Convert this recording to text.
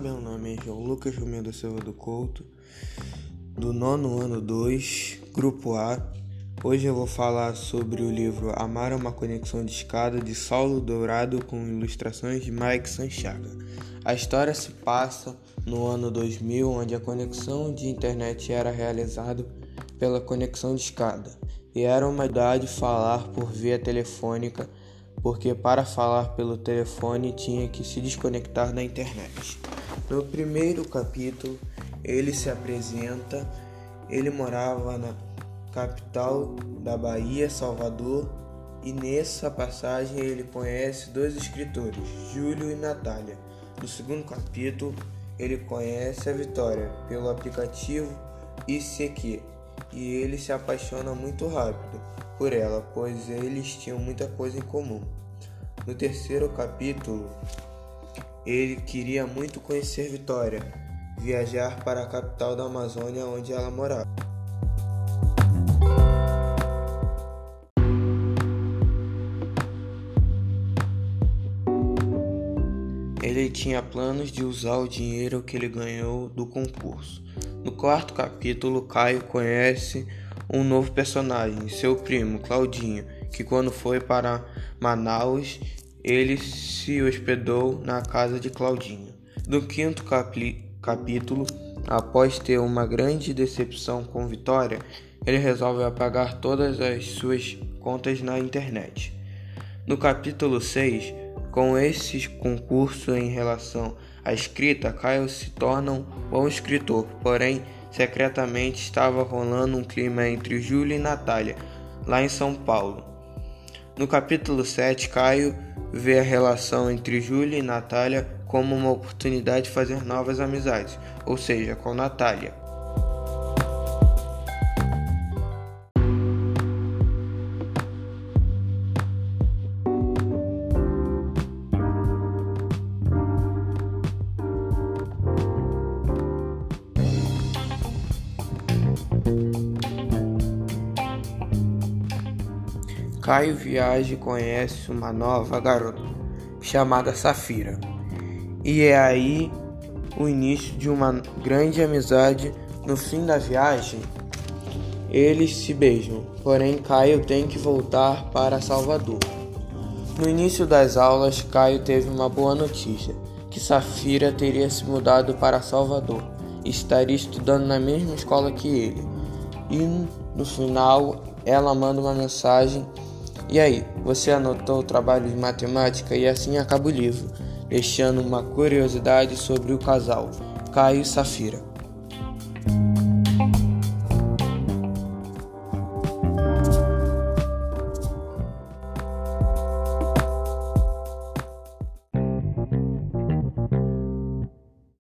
Meu nome é João Lucas Romeu da Silva do Couto, do nono ano 2, Grupo A. Hoje eu vou falar sobre o livro Amar é uma Conexão de Escada, de Saulo Dourado, com ilustrações de Mike Sanchaga. A história se passa no ano 2000, onde a conexão de internet era realizada pela conexão de escada, e era uma idade falar por via telefônica porque para falar pelo telefone tinha que se desconectar da internet. No primeiro capítulo, ele se apresenta. Ele morava na capital da Bahia, Salvador, e nessa passagem ele conhece dois escritores, Júlio e Natália. No segundo capítulo, ele conhece a Vitória pelo aplicativo ICQ e ele se apaixona muito rápido por ela, pois eles tinham muita coisa em comum. No terceiro capítulo, ele queria muito conhecer Vitória, viajar para a capital da Amazônia onde ela morava. Ele tinha planos de usar o dinheiro que ele ganhou do concurso. No quarto capítulo, Caio conhece um novo personagem, seu primo, Claudinho, que quando foi para Manaus, ele se hospedou na casa de Claudinho. No quinto capítulo, após ter uma grande decepção com Vitória, ele resolve apagar todas as suas contas na internet. No capítulo 6, com esse concurso em relação à escrita, Caio se torna um bom escritor, porém, secretamente estava rolando um clima entre Júlia e Natália, lá em São Paulo. No capítulo 7, Caio vê a relação entre Júlia e Natália como uma oportunidade de fazer novas amizades, ou seja, com Natália. Caio viaja e conhece uma nova garota chamada Safira. E é aí o início de uma grande amizade. No fim da viagem, eles se beijam, porém Caio tem que voltar para Salvador. No início das aulas, Caio teve uma boa notícia: que Safira teria se mudado para Salvador e estaria estudando na mesma escola que ele. E no final, ela manda uma mensagem e aí, você anotou o trabalho de matemática e assim acaba o livro, deixando uma curiosidade sobre o casal, Caio e Safira.